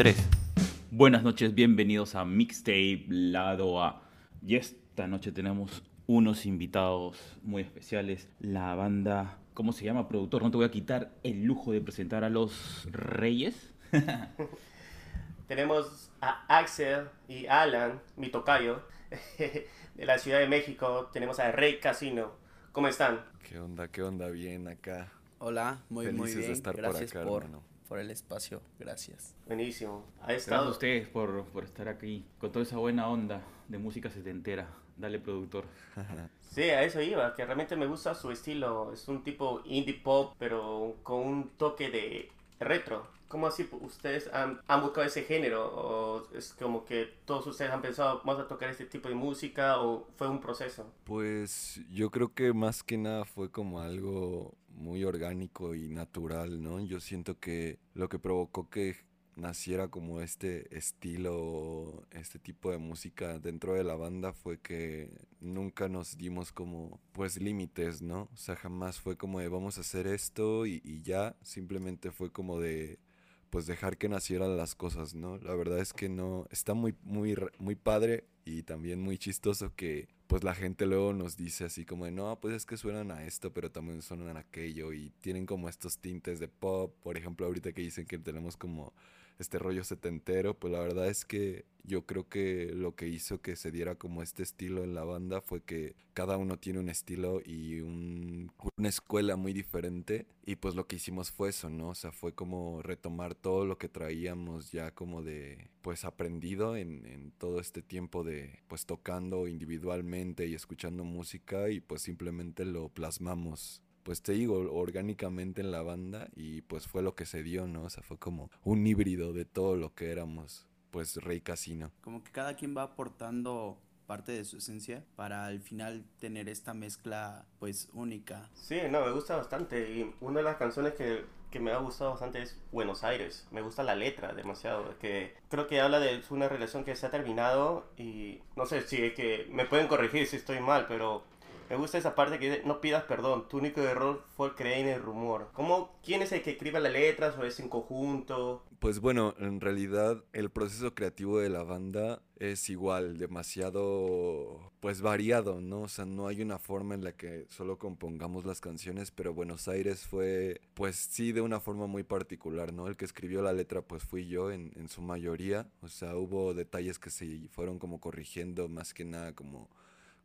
3. Buenas noches, bienvenidos a Mixtape Lado A. Y esta noche tenemos unos invitados muy especiales. La banda, ¿cómo se llama, productor? No te voy a quitar el lujo de presentar a los Reyes. Tenemos a Axel y Alan, mi tocayo, de la Ciudad de México. Tenemos a Rey Casino. ¿Cómo están? ¿Qué onda? ¿Qué onda? Bien acá. Hola, muy muy Felices de bien. estar por Gracias acá, por, hermano. Por el espacio. Gracias. Buenísimo. Ha Gracias a estado. ustedes por, por estar aquí con toda esa buena onda de música setentera. Dale, productor. Sí, a eso iba, que realmente me gusta su estilo. Es un tipo indie pop, pero con un toque de retro. ¿Cómo así ustedes han, han buscado ese género? ¿O es como que todos ustedes han pensado, vamos a tocar este tipo de música? ¿O fue un proceso? Pues yo creo que más que nada fue como algo muy orgánico y natural, ¿no? Yo siento que lo que provocó que naciera como este estilo, este tipo de música dentro de la banda fue que nunca nos dimos como pues límites, ¿no? O sea, jamás fue como de vamos a hacer esto y, ya, simplemente fue como de pues dejar que nacieran las cosas, ¿no? La verdad es que no, está muy, muy, muy padre y también muy chistoso que pues la gente luego nos dice así como de, no, pues es que suenan a esto, pero también suenan a aquello y tienen como estos tintes de pop, por ejemplo, ahorita que dicen que tenemos como este rollo setentero, pues la verdad es que yo creo que lo que hizo que se diera como este estilo en la banda fue que cada uno tiene un estilo y un- una escuela muy diferente y pues lo que hicimos fue eso, ¿no? O sea, fue como retomar todo lo que traíamos ya como de pues aprendido en, en todo este tiempo de pues tocando individualmente y escuchando música y pues simplemente lo plasmamos pues te digo, orgánicamente en la banda y pues fue lo que se dio, ¿no? O sea, fue como un híbrido de todo lo que éramos, pues Rey Casino. Como que cada quien va aportando parte de su esencia para al final tener esta mezcla pues única. Sí, no, me gusta bastante. Y una de las canciones que, que me ha gustado bastante es Buenos Aires. Me gusta la letra demasiado. Que creo que habla de una relación que se ha terminado y no sé si es que me pueden corregir si estoy mal, pero me gusta esa parte que no pidas perdón, tu único error fue creer en el rumor. ¿Cómo, ¿Quién es el que escribe las letras o es en conjunto? Pues bueno, en realidad el proceso creativo de la banda es igual, demasiado pues variado, ¿no? O sea, no hay una forma en la que solo compongamos las canciones, pero Buenos Aires fue pues sí de una forma muy particular, ¿no? El que escribió la letra pues fui yo en, en su mayoría, o sea, hubo detalles que se fueron como corrigiendo más que nada como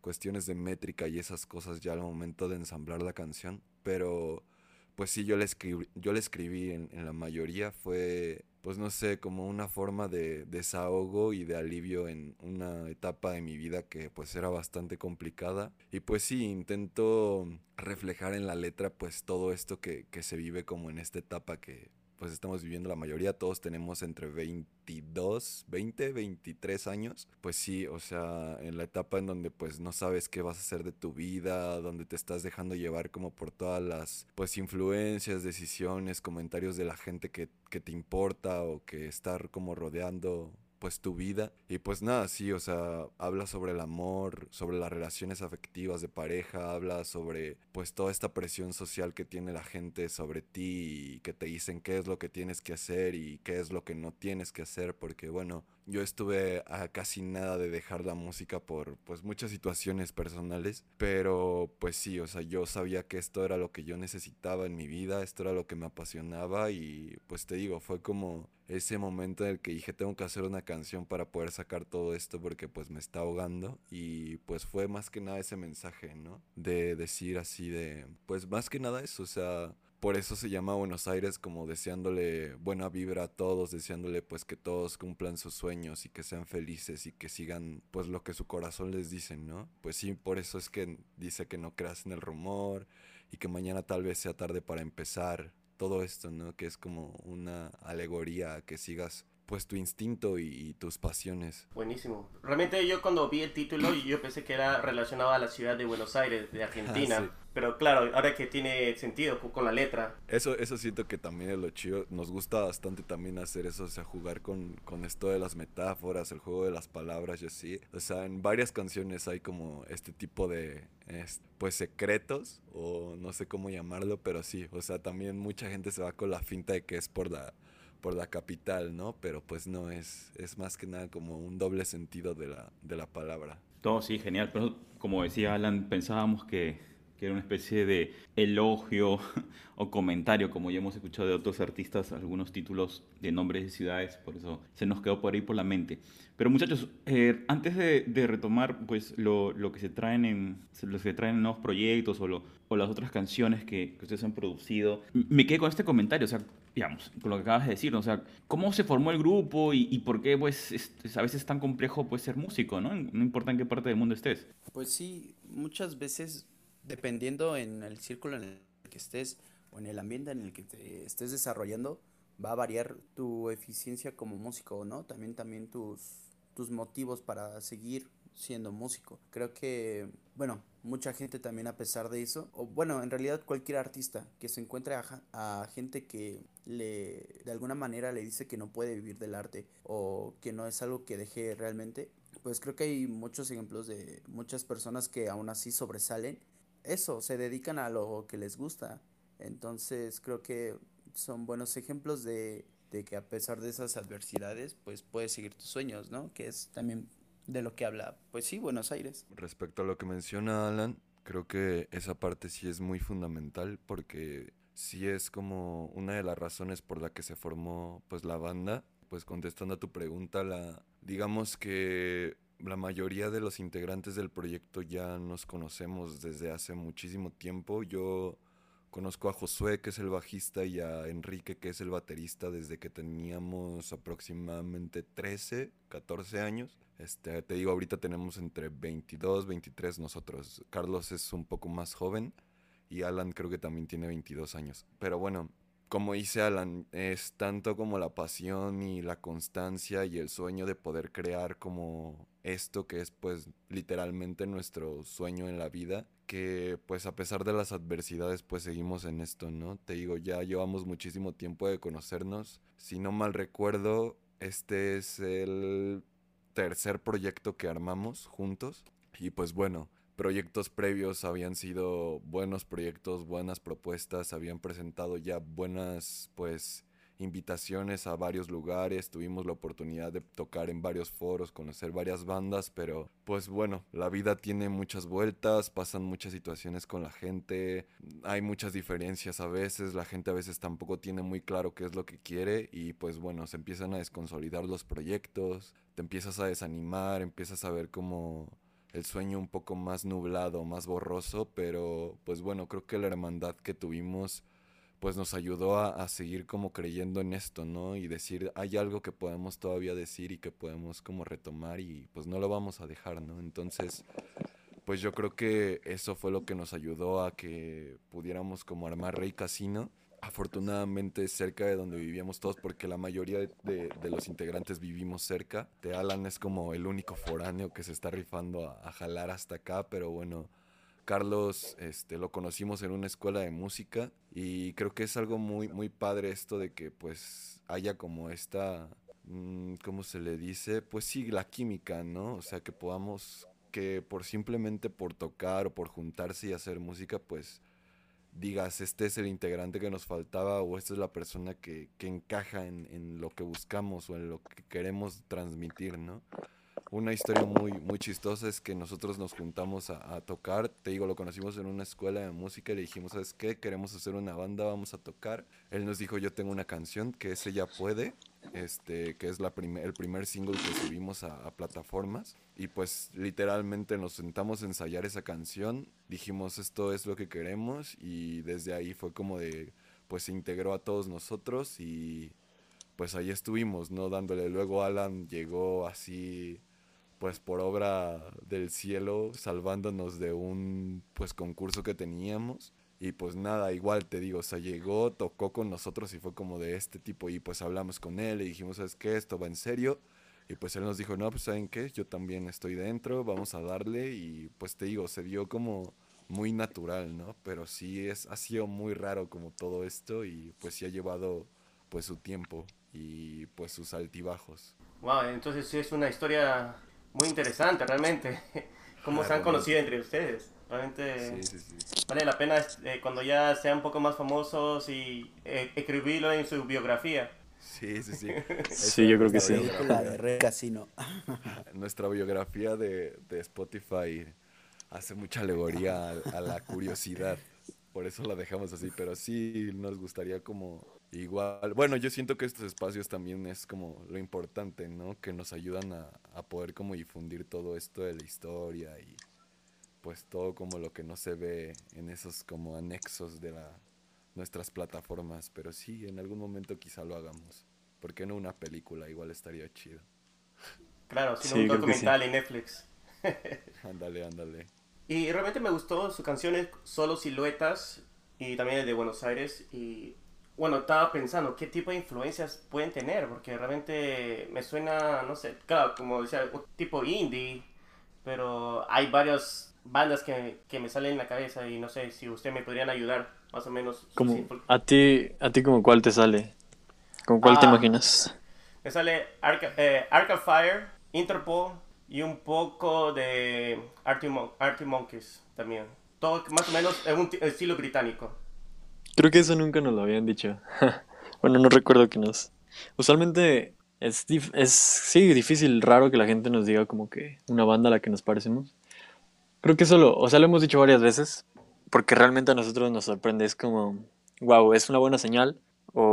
cuestiones de métrica y esas cosas ya al momento de ensamblar la canción, pero pues sí, yo le escribí, yo le escribí en, en la mayoría, fue pues no sé, como una forma de desahogo y de alivio en una etapa de mi vida que pues era bastante complicada. Y pues sí, intento reflejar en la letra pues todo esto que, que se vive como en esta etapa que pues estamos viviendo la mayoría, todos tenemos entre 22, 20, 23 años. Pues sí, o sea, en la etapa en donde pues no sabes qué vas a hacer de tu vida, donde te estás dejando llevar como por todas las pues influencias, decisiones, comentarios de la gente que, que te importa o que estar como rodeando pues tu vida. Y pues nada, sí, o sea, habla sobre el amor, sobre las relaciones afectivas de pareja, habla sobre pues toda esta presión social que tiene la gente sobre ti y que te dicen qué es lo que tienes que hacer y qué es lo que no tienes que hacer porque bueno, yo estuve a casi nada de dejar la música por pues muchas situaciones personales, pero pues sí, o sea, yo sabía que esto era lo que yo necesitaba en mi vida, esto era lo que me apasionaba y pues te digo, fue como ese momento en el que dije tengo que hacer una canción para poder sacar todo esto porque pues me está ahogando y pues fue más que nada ese mensaje, ¿no? De decir así de, pues más que nada eso, o sea, por eso se llama Buenos Aires como deseándole buena vibra a todos, deseándole pues que todos cumplan sus sueños y que sean felices y que sigan pues lo que su corazón les dice, ¿no? Pues sí, por eso es que dice que no creas en el rumor y que mañana tal vez sea tarde para empezar, todo esto, ¿no? Que es como una alegoría a que sigas pues tu instinto y, y tus pasiones. Buenísimo. Realmente yo cuando vi el título yo pensé que era relacionado a la ciudad de Buenos Aires, de Argentina. Ah, sí. Pero claro, ahora que tiene sentido con la letra. Eso, eso siento que también es lo chido. Nos gusta bastante también hacer eso, o sea, jugar con, con esto de las metáforas, el juego de las palabras y así. O sea, en varias canciones hay como este tipo de, es- pues, secretos, o no sé cómo llamarlo, pero sí. O sea, también mucha gente se va con la finta de que es por la por la capital, ¿no? Pero pues no, es, es más que nada como un doble sentido de la, de la palabra. Todo sí, genial. Pero como decía Alan, pensábamos que, que era una especie de elogio o comentario, como ya hemos escuchado de otros artistas, algunos títulos de nombres de ciudades, por eso se nos quedó por ahí por la mente. Pero muchachos, eh, antes de, de, retomar pues lo, lo, que se traen en los que traen nuevos proyectos o, lo, o las otras canciones que, que, ustedes han producido, me quedé con este comentario, o sea, digamos, con lo que acabas de decir, ¿no? o sea, cómo se formó el grupo y, por qué pues es, a veces es tan complejo pues ser músico, ¿no? No importa en qué parte del mundo estés. Pues sí, muchas veces dependiendo en el círculo en el que estés o en el ambiente en el que te estés desarrollando, va a variar tu eficiencia como músico, ¿no? También también tus tus motivos para seguir siendo músico. Creo que, bueno, mucha gente también a pesar de eso, o bueno, en realidad cualquier artista que se encuentre a, gente que le, de alguna manera le dice que no puede vivir del arte o que no es algo que deje realmente, pues creo que hay muchos ejemplos de muchas personas que aún así sobresalen. Eso, se dedican a lo que les gusta. Entonces creo que son buenos ejemplos de de que a pesar de esas adversidades, pues puedes seguir tus sueños, ¿no? Que es también de lo que habla, pues sí, Buenos Aires. Respecto a lo que menciona Alan, creo que esa parte sí es muy fundamental porque sí es como una de las razones por la que se formó pues la banda. Pues contestando a tu pregunta, la digamos que la mayoría de los integrantes del proyecto ya nos conocemos desde hace muchísimo tiempo. Yo Conozco a Josué, que es el bajista, y a Enrique, que es el baterista, desde que teníamos aproximadamente 13, 14 años. Este, te digo, ahorita tenemos entre 22, 23 nosotros. Carlos es un poco más joven y Alan creo que también tiene 22 años. Pero bueno, como dice Alan, es tanto como la pasión y la constancia y el sueño de poder crear como esto que es pues literalmente nuestro sueño en la vida, que pues a pesar de las adversidades pues seguimos en esto, ¿no? Te digo, ya llevamos muchísimo tiempo de conocernos. Si no mal recuerdo, este es el tercer proyecto que armamos juntos. Y pues bueno, proyectos previos habían sido buenos proyectos, buenas propuestas, habían presentado ya buenas pues invitaciones a varios lugares, tuvimos la oportunidad de tocar en varios foros, conocer varias bandas, pero pues bueno, la vida tiene muchas vueltas, pasan muchas situaciones con la gente, hay muchas diferencias a veces, la gente a veces tampoco tiene muy claro qué es lo que quiere y pues bueno, se empiezan a desconsolidar los proyectos, te empiezas a desanimar, empiezas a ver como el sueño un poco más nublado, más borroso, pero pues bueno, creo que la hermandad que tuvimos pues nos ayudó a, a, seguir como creyendo en esto, ¿no? Y decir, hay algo que podemos todavía decir y que podemos como retomar y pues no lo vamos a dejar, ¿no? Entonces, pues yo creo que eso fue lo que nos ayudó a que pudiéramos como armar Rey Casino. Afortunadamente cerca de donde vivíamos todos, porque la mayoría de, los integrantes vivimos cerca. De Alan es como el único foráneo que se está rifando a, a jalar hasta acá, pero bueno, Carlos este, lo conocimos en una escuela de música y creo que es algo muy, muy padre esto de que pues haya como esta, mmm, ¿cómo se le dice? Pues sí, la química, ¿no? O sea, que podamos, que por simplemente por tocar o por juntarse y hacer música, pues digas, este es el integrante que nos faltaba o esta es la persona que, que encaja en, en lo que buscamos o en lo que queremos transmitir, ¿no? Una historia muy, muy chistosa es que nosotros nos juntamos a, tocar. Te digo, lo conocimos en una escuela de música y le dijimos, ¿sabes qué? Queremos hacer una banda, vamos a tocar. Él nos dijo, yo tengo una canción que es Ella Puede, este, que es la prim el primer single que subimos a, a, plataformas. Y pues literalmente nos sentamos a ensayar esa canción. Dijimos, esto es lo que queremos. Y desde ahí fue como de, pues se integró a todos nosotros y pues ahí estuvimos, ¿no? Dándole. Luego Alan llegó así pues por obra del cielo salvándonos de un pues concurso que teníamos y pues nada, igual te digo, o sea, llegó, tocó con nosotros y fue como de este tipo y pues hablamos con él y dijimos, ¿sabes qué? Esto va en serio. Y pues él nos dijo, no, pues ¿saben qué? Yo también estoy dentro, vamos a darle y pues te digo, se dio como muy natural, ¿no? Pero sí es, ha sido muy raro como todo esto y pues sí ha llevado pues su tiempo y pues sus altibajos. Wow, entonces sí es una historia muy interesante realmente. Cómo se han conocido entre ustedes. Realmente sí, sí, sí. vale la pena eh, cuando ya sean un poco más famosos y eh, escribirlo en su biografía. Sí, sí, sí. Sí, yo creo que sí. Película de Red Casino. Nuestra biografía de, de Spotify hace mucha alegoría a, a la curiosidad. Por eso la dejamos así, pero sí nos gustaría como igual. Bueno, yo siento que estos espacios también es como lo importante, ¿no? Que nos ayudan a, a poder como difundir todo esto de la historia y pues todo como lo que no se ve en esos como anexos de la, nuestras plataformas. Pero sí, en algún momento quizá lo hagamos. ¿Por qué no una película? Igual estaría chido. Claro, sino Sí, un documental en Netflix. Ándale, ándale. Y realmente me gustó su canción es Solo Siluetas y también el de Buenos Aires. Y bueno, estaba pensando qué tipo de influencias pueden tener, porque realmente me suena, no sé, claro, como decía, un tipo indie, pero hay varias bandas que, que me salen en la cabeza y no sé si ustedes me podrían ayudar más o menos. Como, a ti, a ti como cuál te sale? ¿Con cuál te Ah. imaginas? Me sale Arca, eh, Fire, Interpol y un poco de Arctic, Mon- Monkeys también. Todo más o menos es un ti- estilo británico. Creo que eso nunca nos lo habían dicho. bueno, no recuerdo que nos... Usualmente es, dif- es, sí, difícil, raro que la gente nos diga como que una banda a la que nos parecemos. Creo que eso lo, o sea, lo hemos dicho varias veces, porque realmente a nosotros nos sorprende, es como, wow, es una buena señal, o,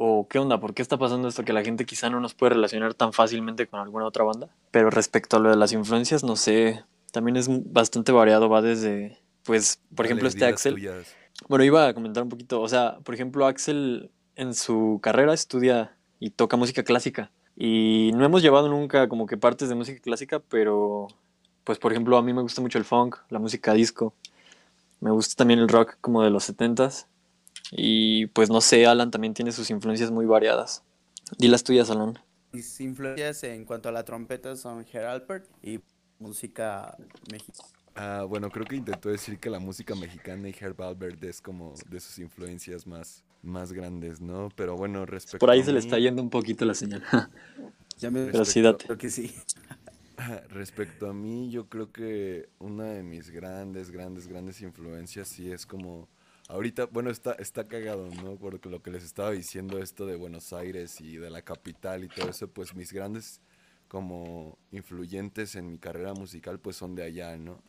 o qué onda, ¿por qué está pasando esto que la gente quizá no nos puede relacionar tan fácilmente con alguna otra banda? Pero respecto a lo de las influencias, no sé, también es bastante variado, va desde, pues, por ejemplo, este Axel. tuyas. Bueno, iba a comentar un poquito, o sea, por ejemplo, Axel en su carrera estudia y toca música clásica. Y no hemos llevado nunca como que partes de música clásica, pero pues por ejemplo a mí me gusta mucho el funk, la música disco. Me gusta también el rock como de los setentas. Y pues no sé, Alan también tiene sus influencias muy variadas. Di las tuyas, Alan. Mis influencias en cuanto a la trompeta son Alpert y música mexicana. Ah, bueno, creo que intentó decir que la música mexicana y Herb Albert es como de sus influencias más, más grandes, ¿no? Pero bueno, respecto Por ahí a se le está yendo un poquito la señal. Ya me Pero sí, date. creo que sí. Respecto a mí, yo creo que una de mis grandes, grandes, grandes influencias sí es como... Ahorita, bueno, está, está cagado, ¿no? Porque lo que les estaba diciendo esto de Buenos Aires y de la capital y todo eso, pues mis grandes como influyentes en mi carrera musical pues son de allá, ¿no?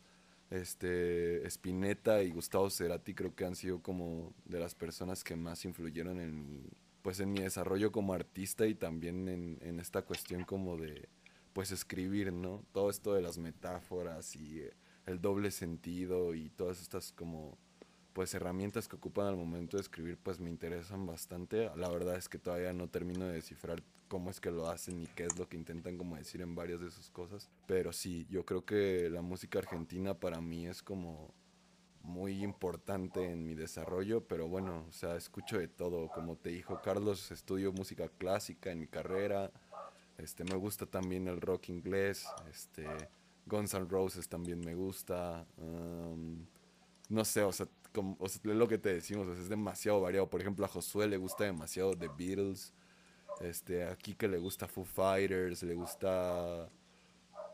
Este, Spinetta y Gustavo Cerati creo que han sido como de las personas que más influyeron en mi, pues en mi desarrollo como artista y también en, en esta cuestión como de, pues escribir, ¿no? Todo esto de las metáforas y el doble sentido y todas estas como pues herramientas que ocupan al momento de escribir pues me interesan bastante. La verdad es que todavía no termino de descifrar cómo es que lo hacen y qué es lo que intentan como decir en varias de sus cosas. Pero sí, yo creo que la música argentina para mí es como muy importante en mi desarrollo, pero bueno, o sea, escucho de todo. Como te dijo Carlos, estudio música clásica en mi carrera. Este, me gusta también el rock inglés. Este, Guns N' Roses también me gusta. um, no sé, o sea, como, o sea, lo que te decimos, es demasiado variado. Por ejemplo, a Josué le gusta demasiado The Beatles. Este, a Kike le gusta Foo Fighters, le gusta,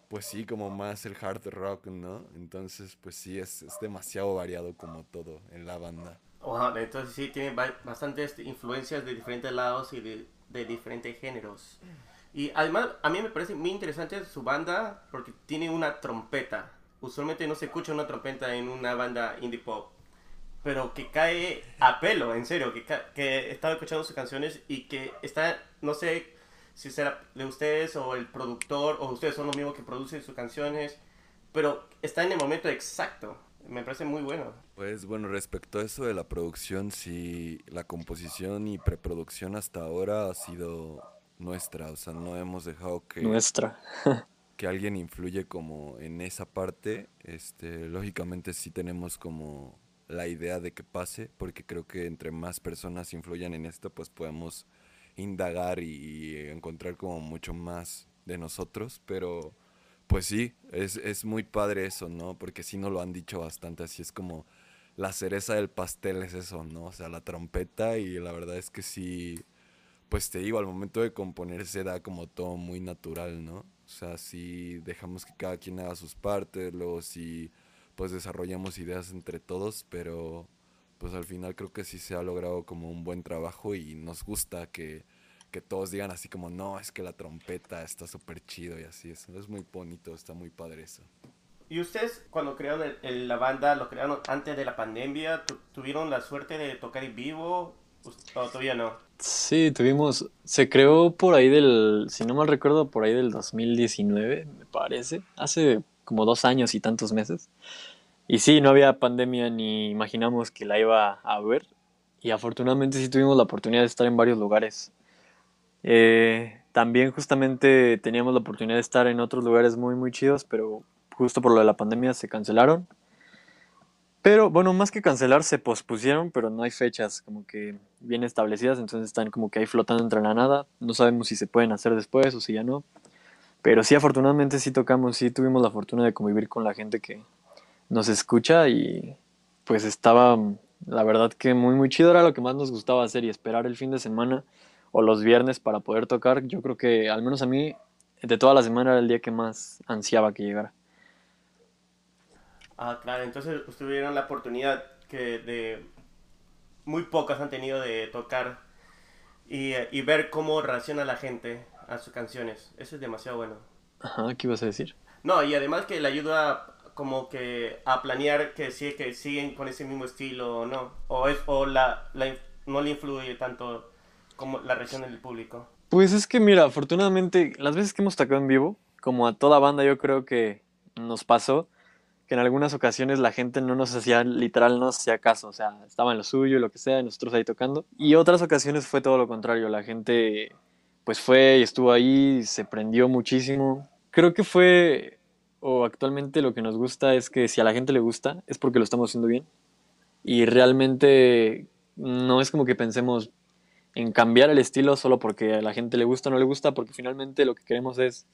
pues sí, como más el hard rock, ¿no? Entonces, pues sí, es, es demasiado variado como todo en la banda. Entonces sí tiene ba- bastantes influencias de diferentes lados y de, de diferentes géneros. Y además a mí me parece muy interesante su banda porque tiene una trompeta. Usualmente no se escucha una trompeta en una banda indie pop. Pero que cae a pelo, en serio, que, que he estado escuchando sus canciones y que está, no sé si será de ustedes o el productor o ustedes son los mismos que producen sus canciones, pero está en el momento exacto. Me parece muy bueno. Pues bueno, respecto a eso de la producción, sí, la composición y preproducción hasta ahora ha sido nuestra, o sea, no hemos dejado que... Nuestra. que alguien influye como en esa parte, este, lógicamente sí tenemos como la idea de que pase, porque creo que entre más personas influyan en esto, pues podemos indagar y, encontrar como mucho más de nosotros, pero pues sí, es, es muy padre eso, ¿no? Porque sí nos lo han dicho bastante, así es como la cereza del pastel es eso, ¿no? O sea, la trompeta y la verdad es que sí, pues te digo, al momento de componer se da como todo muy natural, ¿no? O sea, sí dejamos que cada quien haga sus partes, luego sí, pues desarrollamos ideas entre todos, pero pues al final creo que sí se ha logrado como un buen trabajo y nos gusta que, que todos digan así como, no, es que la trompeta está súper chido y así, es, es muy bonito, está muy padre eso. ¿Y ustedes cuando crearon el- la banda, lo crearon antes de la pandemia? ¿Tu- ¿Tuvieron la suerte de tocar en vivo? ¿O todavía no? Sí, tuvimos, se creó por ahí del, si no mal recuerdo, por ahí del 2019, me parece, hace como dos años y tantos meses. Y sí, no había pandemia ni imaginamos que la iba a haber. Y afortunadamente sí tuvimos la oportunidad de estar en varios lugares. Eh, también justamente teníamos la oportunidad de estar en otros lugares muy, muy chidos, pero justo por lo de la pandemia se cancelaron. Pero bueno, más que cancelar, se pospusieron, pero no hay fechas como que bien establecidas, entonces están como que ahí flotando entre la nada. No sabemos si se pueden hacer después o si ya no. Pero sí, afortunadamente sí tocamos, sí tuvimos la fortuna de convivir con la gente que nos escucha y pues estaba, la verdad que muy, muy chido, era lo que más nos gustaba hacer y esperar el fin de semana o los viernes para poder tocar. Yo creo que al menos a mí, de toda la semana era el día que más ansiaba que llegara. Ah, claro, entonces tuvieron la oportunidad que de muy pocas han tenido de tocar y, y ver cómo reacciona la gente a sus canciones. Eso es demasiado bueno. Ajá, ¿qué ibas a decir? No, y además que le ayuda como que a planear que si que siguen con ese mismo estilo o no. O es o la, la no le influye tanto como la reacción del público. Pues es que mira, afortunadamente las veces que hemos tocado en vivo, como a toda banda yo creo que nos pasó, que en algunas ocasiones la gente no nos hacía, literal no nos hacía caso, o sea, estaba en lo suyo, lo que sea, y nosotros ahí tocando. Y otras ocasiones fue todo lo contrario, la gente pues fue y estuvo ahí, se prendió muchísimo. Creo que fue, o actualmente lo que nos gusta es que si a la gente le gusta, es porque lo estamos haciendo bien. Y realmente no es como que pensemos en cambiar el estilo solo porque a la gente le gusta o no le gusta, porque finalmente lo que queremos es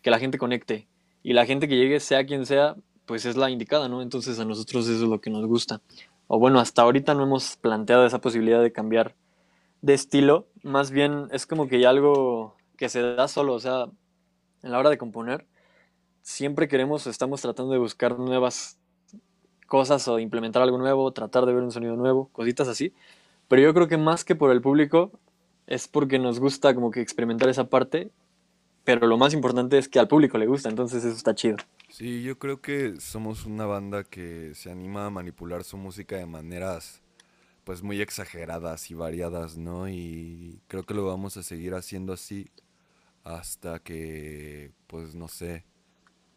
que la gente conecte. Y la gente que llegue, sea quien sea, pues es la indicada, ¿no? Entonces a nosotros eso es lo que nos gusta. O bueno, hasta ahorita no hemos planteado esa posibilidad de cambiar de estilo, más bien es como que ya algo que se da solo, o sea, en la hora de componer, siempre queremos, estamos tratando de buscar nuevas cosas o implementar algo nuevo, tratar de ver un sonido nuevo, cositas así. Pero yo creo que más que por el público, es porque nos gusta como que experimentar esa parte, pero lo más importante es que al público le gusta, entonces eso está chido. Sí, yo creo que somos una banda que se anima a manipular su música de maneras pues muy exageradas y variadas, ¿no? Y creo que lo vamos a seguir haciendo así hasta que pues no sé,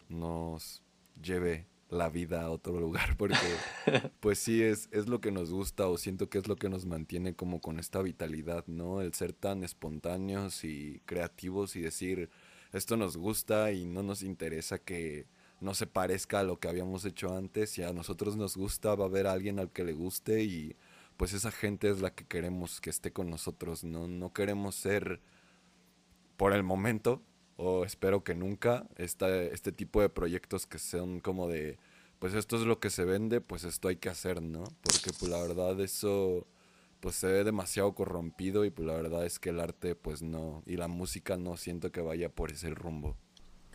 nos lleve la vida a otro lugar porque pues sí es, es lo que nos gusta o siento que es lo que nos mantiene como con esta vitalidad, ¿no? El ser tan espontáneos y creativos y decir esto nos gusta y no nos interesa que no se parezca a lo que habíamos hecho antes y a nosotros nos gusta, va a haber alguien al que le guste y pues esa gente es la que queremos que esté con nosotros, no, no queremos ser por el momento o espero que nunca esta, este tipo de proyectos que sean como de pues esto es lo que se vende, pues esto hay que hacer, ¿no? Porque pues la verdad eso pues se ve demasiado corrompido y pues la verdad es que el arte pues no y la música no siento que vaya por ese rumbo.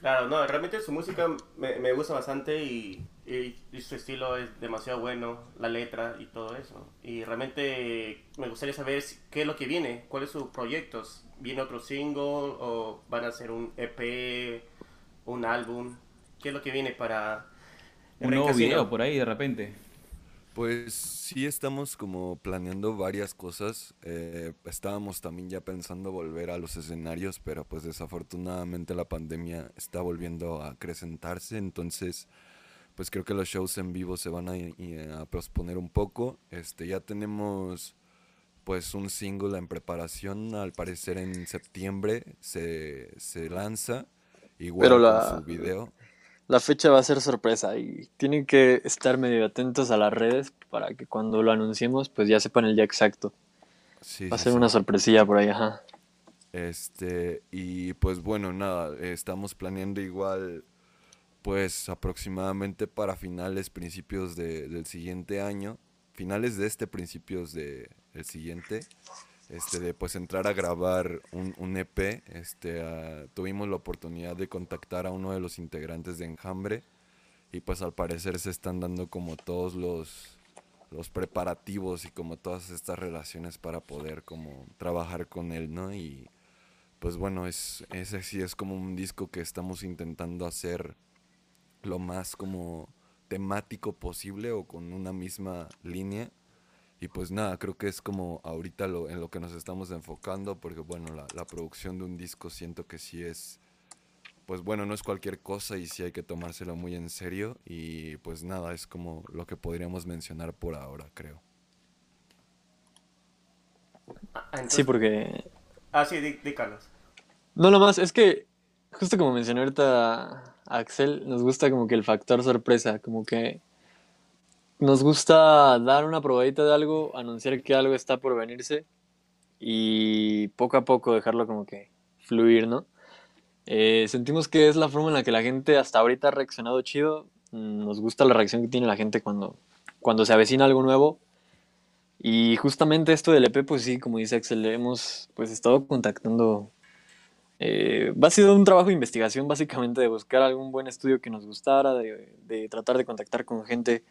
Claro, no, realmente su música me, me gusta bastante y, y- y su estilo es demasiado bueno, la letra y todo eso. Y realmente me gustaría saber qué es lo que viene, cuáles son sus proyectos. ¿Viene otro single o van a hacer un EP, un álbum? ¿Qué es lo que viene para... Un nuevo video por ahí de repente. Pues sí estamos como planeando varias cosas. eh, estábamos también ya pensando volver a los escenarios, pero pues desafortunadamente la pandemia está volviendo a acrecentarse, entonces pues creo que los shows en vivo se van a, a posponer un poco. Este ya tenemos pues un single en preparación, al parecer en septiembre se, se lanza, igual Pero la- su video. La fecha va a ser sorpresa y tienen que estar medio atentos a las redes para que cuando lo anunciemos pues ya sepan el día exacto. Sí, Va a ser sí. una sorpresilla por ahí, ajá. Este, y pues bueno, nada, estamos planeando igual, pues aproximadamente para finales, principios de- del siguiente año, finales de este, principios de el siguiente, este, de pues entrar a grabar un, un EP, este, ah, tuvimos la oportunidad de contactar a uno de los integrantes de Enjambre y pues al parecer se están dando como todos los los preparativos y como todas estas relaciones para poder como trabajar con él, ¿no? Y pues bueno, es, ese sí es como un disco que estamos intentando hacer lo más como temático posible o con una misma línea. Y pues nada, creo que es como ahorita lo, en lo que nos estamos enfocando, porque bueno, la, la producción de un disco siento que sí es, pues bueno, no es cualquier cosa y sí hay que tomárselo muy en serio. Y pues nada, es como lo que podríamos mencionar por ahora, creo. Ah, entonces- Sí, porque Ah, sí, di, di, Carlos. No, lo más, es que justo como mencionó ahorita Axel, nos gusta como que el factor sorpresa, como que nos gusta dar una probadita de algo, anunciar que algo está por venirse y poco a poco dejarlo como que fluir, ¿no? Eh, sentimos que es la forma en la que la gente hasta ahorita ha reaccionado chido. Mm, Nos gusta la reacción que tiene la gente cuando, cuando se avecina algo nuevo. Y justamente esto del EP, pues sí, como dice Axel, hemos pues estado contactando. eh, ha sido un trabajo de investigación básicamente de buscar algún buen estudio que nos gustara, de, de tratar de contactar con gente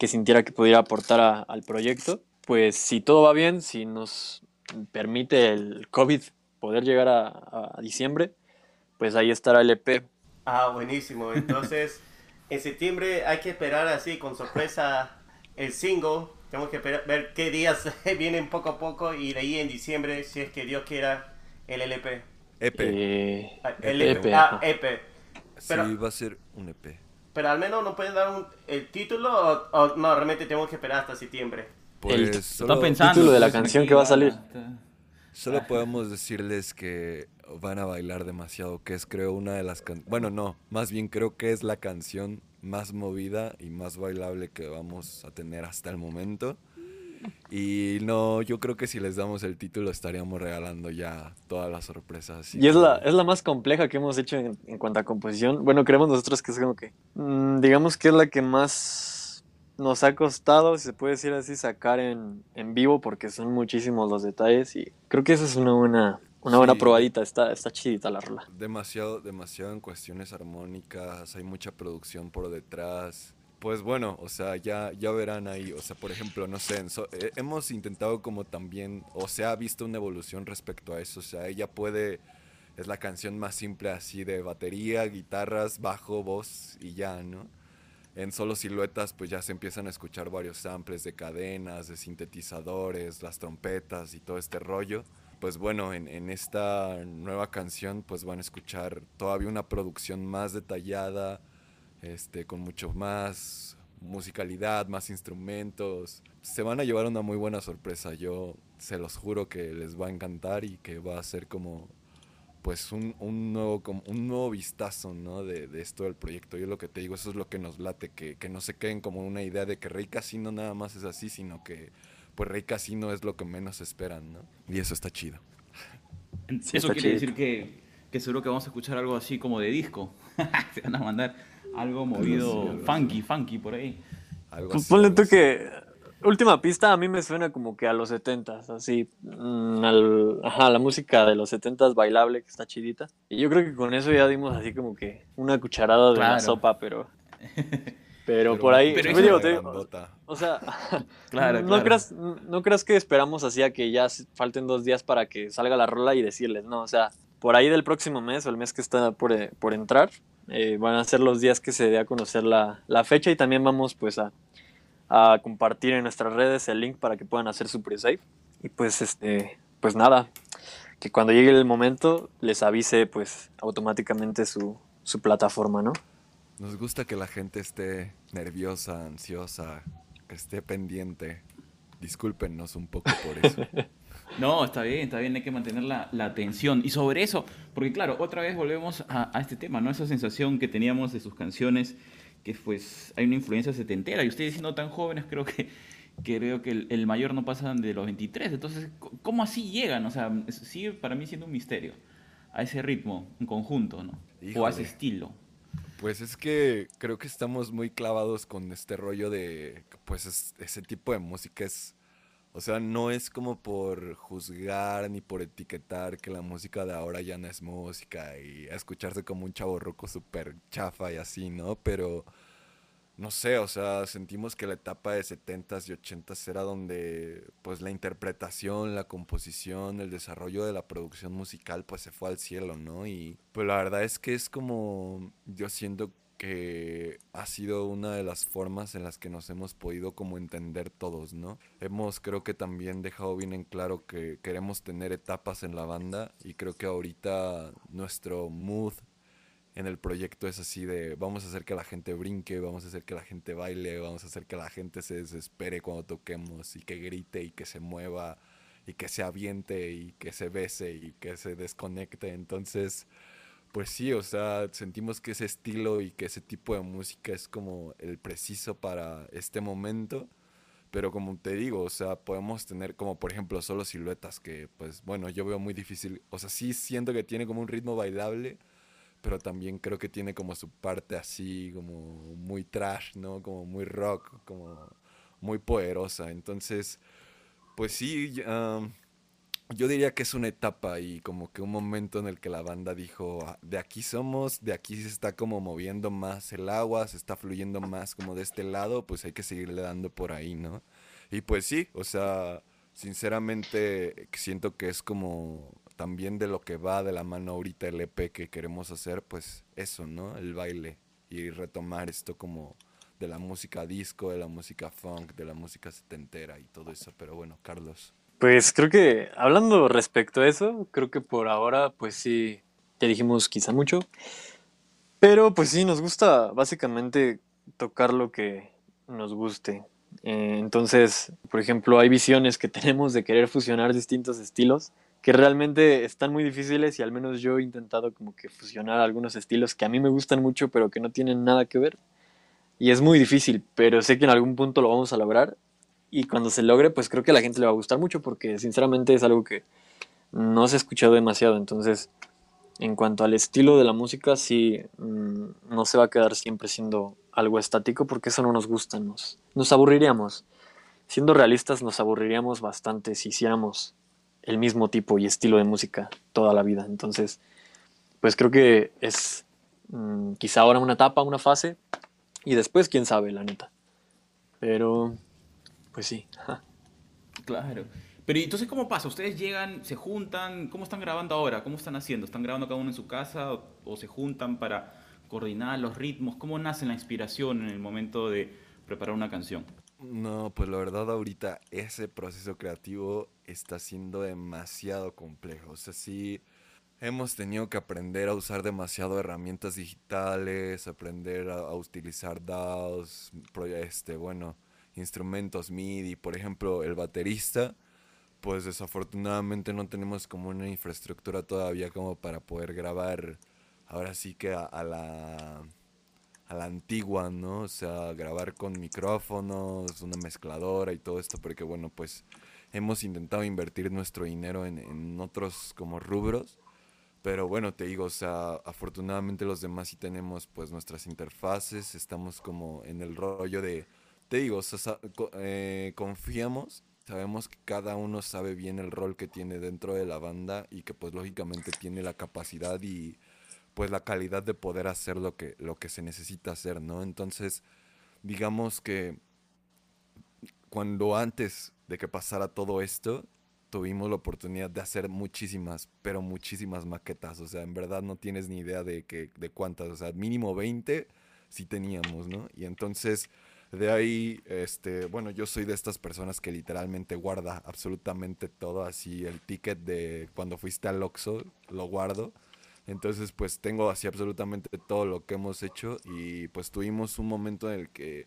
que sintiera que pudiera aportar a- al proyecto. Pues si todo va bien, si nos permite el COVID poder llegar a, a diciembre, pues ahí estará el E EP. Ah, buenísimo. Entonces, en septiembre hay que esperar así con sorpresa el single. Tenemos que esperar- ver qué días vienen poco a poco y de ahí en diciembre, si es que Dios quiera, el LP. EP. Eh, Ah, El EP, EP. Ah. EP. pero- sí, va a ser un E EP. Pero al menos no pueden dar un- el título o, o no, realmente tenemos que esperar hasta septiembre. Pues El- solo, pensando. título de la canción que va a salir. solo podemos decirles que van a bailar demasiado, que es creo una de las can- bueno, no, más bien creo que es la canción más movida y más bailable que vamos a tener hasta el momento. Y no, yo creo que si les damos el título estaríamos regalando ya todas las sorpresas. así Y es la, es la más compleja que hemos hecho en, en cuanto a composición. Bueno, creemos nosotros que es como que, mm, digamos que es la que más nos ha costado, si se puede decir así, sacar en, en vivo porque son muchísimos los detalles y creo que esa es una buena, una buena Sí. probadita, está, está chidita la rola. demasiado, demasiado en cuestiones armónicas, hay mucha producción por detrás. Pues bueno, o sea, ya, ya verán ahí, o sea, por ejemplo, no sé, so- eh, hemos intentado como también, o se ha visto una evolución respecto a eso, o sea, ella puede, es la canción más simple así de batería, guitarras, bajo, voz y ya, ¿no? En solo siluetas pues ya se empiezan a escuchar varios samples de cadenas, de sintetizadores, las trompetas y todo este rollo pues bueno, en, en esta nueva canción pues van a escuchar todavía una producción más detallada, este, con mucho más musicalidad, más instrumentos. Se van a llevar una muy buena sorpresa, yo se los juro que les va a encantar y que va a ser como pues un, un nuevo como un nuevo vistazo ¿no? de, de esto del proyecto. Yo lo que te digo, eso es lo que nos late, que, que no se queden como una idea de que Rey Casino nada más es así, sino que pues Rey Casino es lo que menos esperan, ¿no? Y eso está chido. Sí, Eso está quiere chido. decir que, que seguro que vamos a escuchar algo así como de disco. Se van a mandar algo movido, funky, funky por ahí. Algo Pues así, ponle tú que última pista a mí me suena como que a los 70s, así, mm, al- ajá, la música de los 70s bailable que está chidita. Y yo creo que con eso ya dimos así como que una cucharada de la Claro. sopa, pero pero, Pero por ahí, Pero eso- digo, una te- o sea, Claro, no claro. creas no creas que esperamos así a que ya falten dos días para que salga la rola y decirles, no, o sea, por ahí del próximo mes o el mes que está por, eh, por entrar, eh, van a ser los días que se dé a conocer la, la fecha y también vamos pues a, a compartir en nuestras redes el link para que puedan hacer su pre-save. Y pues este, pues nada, que cuando llegue el momento les avise pues automáticamente su, su plataforma, ¿no? Nos gusta que la gente esté nerviosa, ansiosa, que esté pendiente. Discúlpenos un poco por eso. No, está bien, está bien, hay que mantener la, la atención. Y sobre eso, porque claro, otra vez volvemos a, a este tema, ¿no? Esa sensación que teníamos de sus canciones, que pues hay una influencia setentera. Y ustedes siendo tan jóvenes, creo que, creo que el, el mayor no pasan de los 23. Entonces, ¿cómo así llegan? O sea, sigue para mí siendo un misterio. A ese ritmo, en conjunto, ¿no? O a ese estilo. Pues es que creo que estamos muy clavados con este rollo de, pues es- ese tipo de música es, o sea, no es como por juzgar ni por etiquetar que la música de ahora ya no es música y escucharse como un chavo roco súper chafa y así, ¿no? Pero no sé, o sea, sentimos que la etapa de 70s y 80s era donde pues la interpretación, la composición, el desarrollo de la producción musical pues se fue al cielo, ¿no? Y pues la verdad es que es como yo siento que ha sido una de las formas en las que nos hemos podido como entender todos, ¿no? Hemos creo que también dejado bien en claro que queremos tener etapas en la banda y creo que ahorita nuestro mood en el proyecto es así de vamos a hacer que la gente brinque, vamos a hacer que la gente baile, vamos a hacer que la gente se desespere cuando toquemos y que grite y que se mueva y que se aviente y que se bese y que se desconecte. Entonces, pues sí, o sea, sentimos que ese estilo y que ese tipo de música es como el preciso para este momento. Pero como te digo, o sea, podemos tener como por ejemplo solo siluetas que pues bueno, yo veo muy difícil. O sea, sí siento que tiene como un ritmo bailable pero también creo que tiene como su parte así, como muy trash, ¿no? Como muy rock, como muy poderosa. Entonces, pues sí, yo diría que es una etapa y como que un momento en el que la banda dijo, ah, de aquí somos, de aquí se está como moviendo más el agua, se está fluyendo más como de este lado, pues hay que seguirle dando por ahí, ¿no? Y pues sí, o sea, sinceramente siento que es como también de lo que va de la mano ahorita el EP que queremos hacer, pues eso, ¿no? El baile y retomar esto como de la música disco, de la música funk, de la música setentera y todo eso. Pero bueno, Carlos. Pues creo que hablando respecto a eso, creo que por ahora, pues sí, ya dijimos quizá mucho. Pero pues sí, nos gusta básicamente tocar lo que nos guste. Eh, entonces, por ejemplo, hay visiones que tenemos de querer fusionar distintos estilos que realmente están muy difíciles y al menos yo he intentado como que fusionar algunos estilos que a mí me gustan mucho pero que no tienen nada que ver. Y es muy difícil, pero sé que en algún punto lo vamos a lograr y cuando se logre pues creo que a la gente le va a gustar mucho porque sinceramente es algo que no se ha escuchado demasiado. Entonces, en cuanto al estilo de la música, sí, mm, no se va a quedar siempre siendo algo estático porque eso no nos gusta, nos, nos aburriríamos. Siendo realistas, nos aburriríamos bastante si hiciéramos el mismo tipo y estilo de música toda la vida. Entonces, pues creo que es mm, quizá ahora una etapa, una fase, y después quién sabe, la neta. Pero, pues sí. claro. Pero entonces, ¿cómo pasa? ¿Ustedes llegan, se juntan? ¿Cómo están grabando ahora? ¿Cómo están haciendo? ¿Están grabando cada uno en su casa o se juntan para coordinar los ritmos? ¿Cómo nace la inspiración en el momento de preparar una canción? No, pues la verdad ahorita ese proceso creativo está siendo demasiado complejo. O sea, sí hemos tenido que aprender a usar demasiado herramientas digitales, aprender a, utilizar DAWs, este, bueno, instrumentos MIDI. Por ejemplo, el baterista, pues desafortunadamente no tenemos como una infraestructura todavía como para poder grabar ahora sí que a la a la antigua, ¿no? O sea, grabar con micrófonos, una mezcladora y todo esto, porque bueno, pues hemos intentado invertir nuestro dinero en, otros como rubros. Pero bueno, te digo, o sea, afortunadamente los demás sí tenemos pues nuestras interfaces, estamos como en el rollo de, te digo, eh, confiamos, sabemos que cada uno sabe bien el rol que tiene dentro de la banda y que pues lógicamente tiene la capacidad y pues la calidad de poder hacer lo que, lo que se necesita hacer, ¿no? Entonces, digamos que cuando antes de que pasara todo esto, tuvimos la oportunidad de hacer muchísimas, pero muchísimas maquetas. O sea, en verdad no tienes ni idea de, que, de cuántas. O sea, mínimo 20 sí teníamos, ¿no? Y entonces, de ahí, este, bueno, yo soy de estas personas que literalmente guarda absolutamente todo. Así, el ticket de cuando fuiste al Oxxo, lo guardo. Entonces, pues tengo así absolutamente todo lo que hemos hecho y pues tuvimos un momento en el que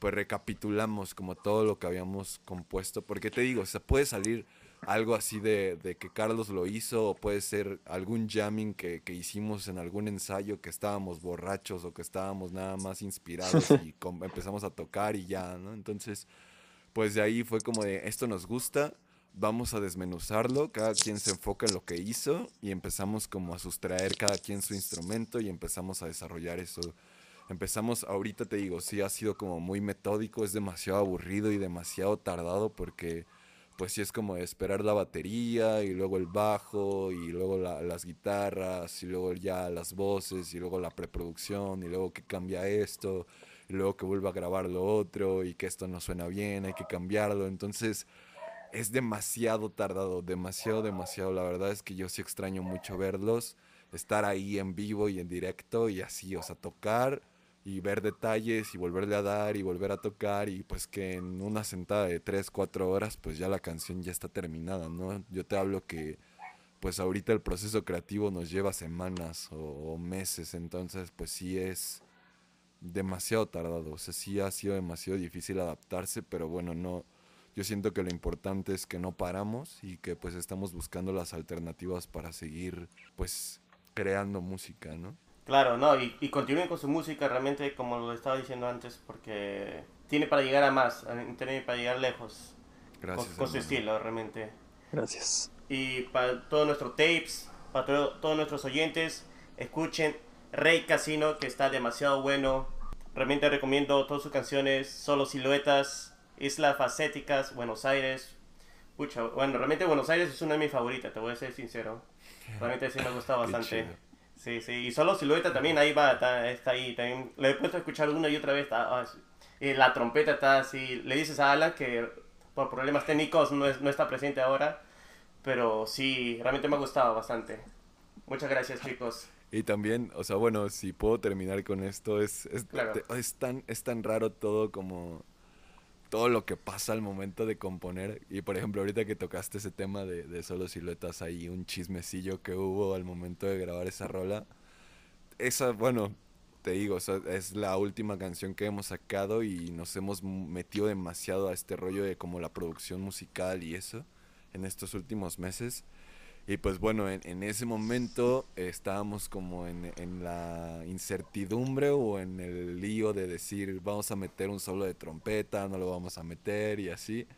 pues recapitulamos como todo lo que habíamos compuesto, porque te digo, o sea, puede salir algo así de, que Carlos lo hizo, o puede ser algún jamming que, que, hicimos en algún ensayo que estábamos borrachos o que estábamos nada más inspirados y empezamos a tocar y ya, ¿no? Entonces, pues de ahí fue como de, esto nos gusta, vamos a desmenuzarlo, cada quien se enfoca en lo que hizo y empezamos como a sustraer cada quien su instrumento y empezamos a desarrollar eso. Empezamos, ahorita te digo, sí ha sido como muy metódico, es demasiado aburrido y demasiado tardado porque pues sí es como esperar la batería y luego el bajo y luego las guitarras y luego ya las voces y luego la preproducción y luego que cambia esto luego que vuelva a grabar lo otro y que esto no suena bien, hay que cambiarlo. Entonces es demasiado tardado, demasiado, demasiado. La verdad es que yo sí extraño mucho verlos, estar ahí en vivo y en directo y así, o sea, tocar y ver detalles y volverle a dar y volver a tocar y pues que en una sentada de 3, 4 horas pues ya la canción ya está terminada, ¿no? Yo te hablo que pues ahorita el proceso creativo nos lleva semanas o, meses, entonces pues sí es demasiado tardado, o sea, sí ha sido demasiado difícil adaptarse, pero bueno, no, yo siento que lo importante es que no paramos y que pues estamos buscando las alternativas para seguir pues creando música, ¿no? Claro, no, y, y continúen con su música realmente como lo estaba diciendo antes, porque tiene para llegar a más, tiene para llegar lejos. Gracias. Con, su estilo, realmente. Gracias. Y para todos nuestros tapes, para todos nuestros oyentes, escuchen Rey Casino, que está demasiado bueno. Realmente recomiendo todas sus canciones, Solo Siluetas, Islas Facéticas, Buenos Aires. Pucha, bueno, realmente Buenos Aires es una de mis favoritas, te voy a ser sincero. Realmente sí me ha gustado bastante. Sí, sí, y solo silueta también ahí va, está, ahí. También lo he puesto a escuchar una y otra vez. Está, y la trompeta está así. Le dices a Alan que por problemas técnicos no, no está presente ahora. Pero sí, realmente me ha gustado bastante. Muchas gracias, chicos. Y también, o sea, bueno, si puedo terminar con esto, es, es, es, tan, es tan raro todo como todo lo que pasa al momento de componer. Y por ejemplo, ahorita que tocaste ese tema de, de solo siluetas, hay un chismecillo que hubo al momento de grabar esa rola. Esa, bueno, te digo, es la última canción que hemos sacado y nos hemos metido demasiado a este rollo de como la producción musical y eso en estos últimos meses. Y pues bueno, en, ese momento estábamos como en, la incertidumbre o en el lío de decir vamos a meter un solo de trompeta, no lo vamos a meter y así.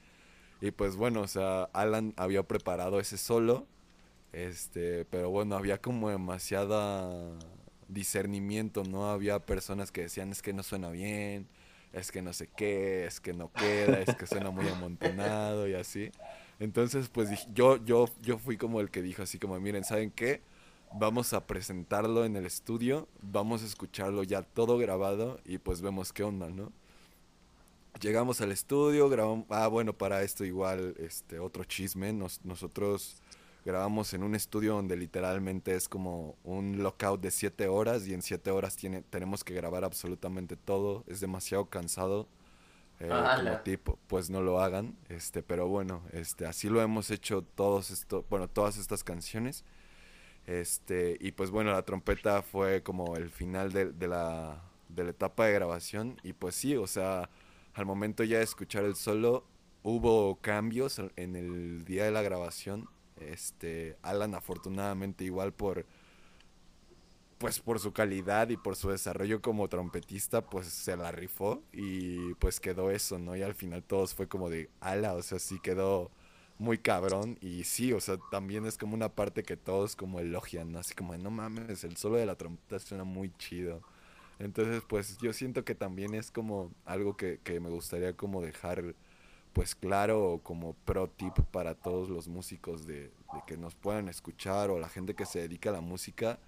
Y pues bueno, o sea, Alan había preparado ese solo, este, pero bueno, había como demasiada discernimiento, ¿no? Había personas que decían es que no suena bien, es que no sé qué, es que no queda, es que suena muy amontonado y así. Entonces, pues yo, yo, yo fui como el que dijo así como, miren, ¿saben qué? Vamos a presentarlo en el estudio, vamos a escucharlo ya todo grabado y pues vemos qué onda, ¿no? Llegamos al estudio, grabamos, ah, bueno, para esto igual, este, otro chisme, nosotros grabamos en un estudio donde literalmente es como un lockout de siete horas y en siete horas tiene, tenemos que grabar absolutamente todo, es demasiado cansado eh, como tipo, pues no lo hagan, este, pero bueno, este, así lo hemos hecho todos esto, bueno, todas estas canciones, este, y pues bueno, la trompeta fue como el final de, la, de la etapa de grabación, y pues sí, o sea, al momento ya de escuchar el solo, hubo cambios en el día de la grabación, este, Alan afortunadamente igual por pues por su calidad y por su desarrollo como trompetista, pues se la rifó y pues quedó eso, ¿no? Y al final todos fue como de ala, o sea, sí quedó muy cabrón y sí, o sea, también es como una parte que todos como elogian, ¿no? Así como, no mames, el solo de la trompeta suena muy chido. Entonces, pues yo siento que también es como algo que, que me gustaría como dejar pues claro como pro tip para todos los músicos de, de que nos puedan escuchar o la gente que se dedica a la música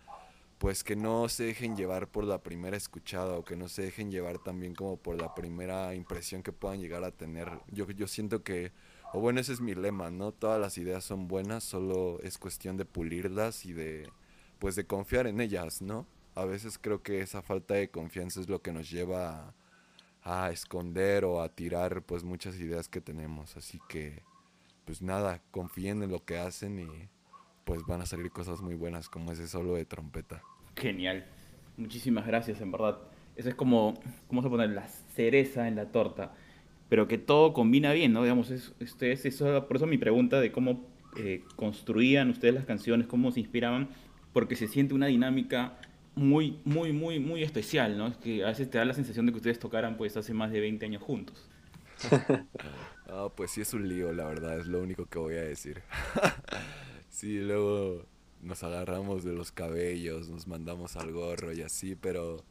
pues que no se dejen llevar por la primera escuchada o que no se dejen llevar también como por la primera impresión que puedan llegar a tener. Yo, yo siento que, o bueno, ese es mi lema, ¿no? Todas las ideas son buenas, solo es cuestión de pulirlas y de, pues de confiar en ellas, ¿no? A veces creo que esa falta de confianza es lo que nos lleva a, a esconder o a tirar pues muchas ideas que tenemos. Así que, pues nada, confíen en lo que hacen y pues van a salir cosas muy buenas como ese solo de trompeta. Genial. Muchísimas gracias, en verdad. Eso es como, ¿cómo se pone? La cereza en la torta. Pero que todo combina bien, ¿no? Digamos, es, ustedes, eso, por eso mi pregunta de cómo eh, construían ustedes las canciones, cómo se inspiraban, porque se siente una dinámica muy, muy, muy, muy especial, ¿no? Es que a veces te da la sensación de que ustedes tocaran pues hace más de 20 años juntos. Ah, pues sí es un lío, la verdad, es lo único que voy a decir. Sí, luego nos agarramos de los cabellos, nos mandamos al gorro y así, pero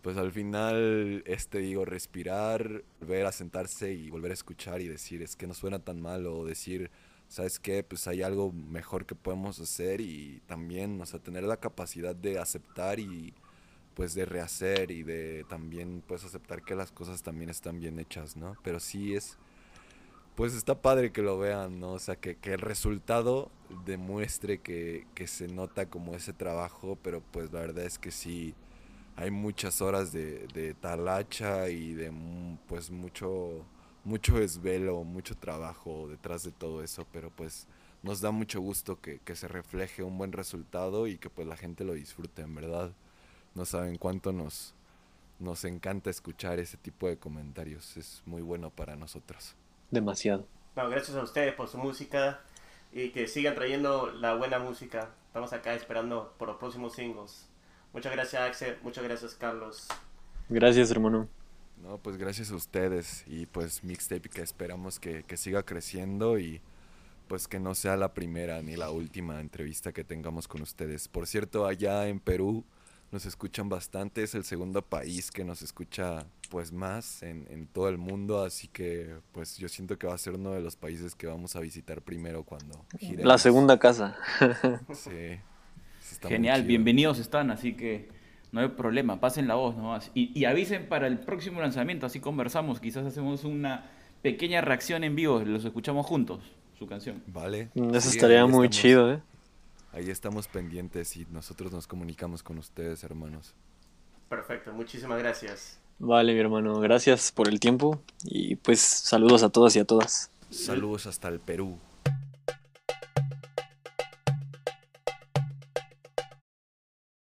pues al final, este digo, respirar, volver a sentarse y volver a escuchar y decir, es que no suena tan mal, o decir, ¿sabes qué? Pues hay algo mejor que podemos hacer y también, o sea, tener la capacidad de aceptar y pues de rehacer y de también pues aceptar que las cosas también están bien hechas, ¿no? Pero sí es, pues está padre que lo vean, ¿no? O sea, que, el resultado demuestre que, que, se nota como ese trabajo, pero pues la verdad es que sí hay muchas horas de, de talacha y de pues mucho, mucho esvelo, mucho trabajo detrás de todo eso, pero pues nos da mucho gusto que, que se refleje un buen resultado y que pues la gente lo disfrute, en verdad no saben cuánto nos, nos encanta escuchar ese tipo de comentarios. Es muy bueno para nosotros. Demasiado. No, gracias a ustedes por su música y que sigan trayendo la buena música. Estamos acá esperando por los próximos singles. Muchas gracias Axel, muchas gracias Carlos. Gracias hermano. No, pues gracias a ustedes y pues Mixtape que esperamos que, que siga creciendo y pues que no sea la primera ni la última entrevista que tengamos con ustedes. Por cierto, allá en Perú nos escuchan bastante, es el segundo país que nos escucha pues más en, en, todo el mundo, así que pues yo siento que va a ser uno de los países que vamos a visitar primero cuando giremos. La segunda casa. sí. Genial, bienvenidos están, así que no hay problema, pasen la voz nomás. Y, y avisen para el próximo lanzamiento, así conversamos, quizás hacemos una pequeña reacción en vivo, los escuchamos juntos, su canción. Vale. Eso sí, estaría muy estamos. chido, ¿eh? Ahí estamos pendientes y nosotros nos comunicamos con ustedes, hermanos. Perfecto, muchísimas gracias. Vale, mi hermano, gracias por el tiempo y pues saludos a todos y a todas. Saludos hasta el Perú.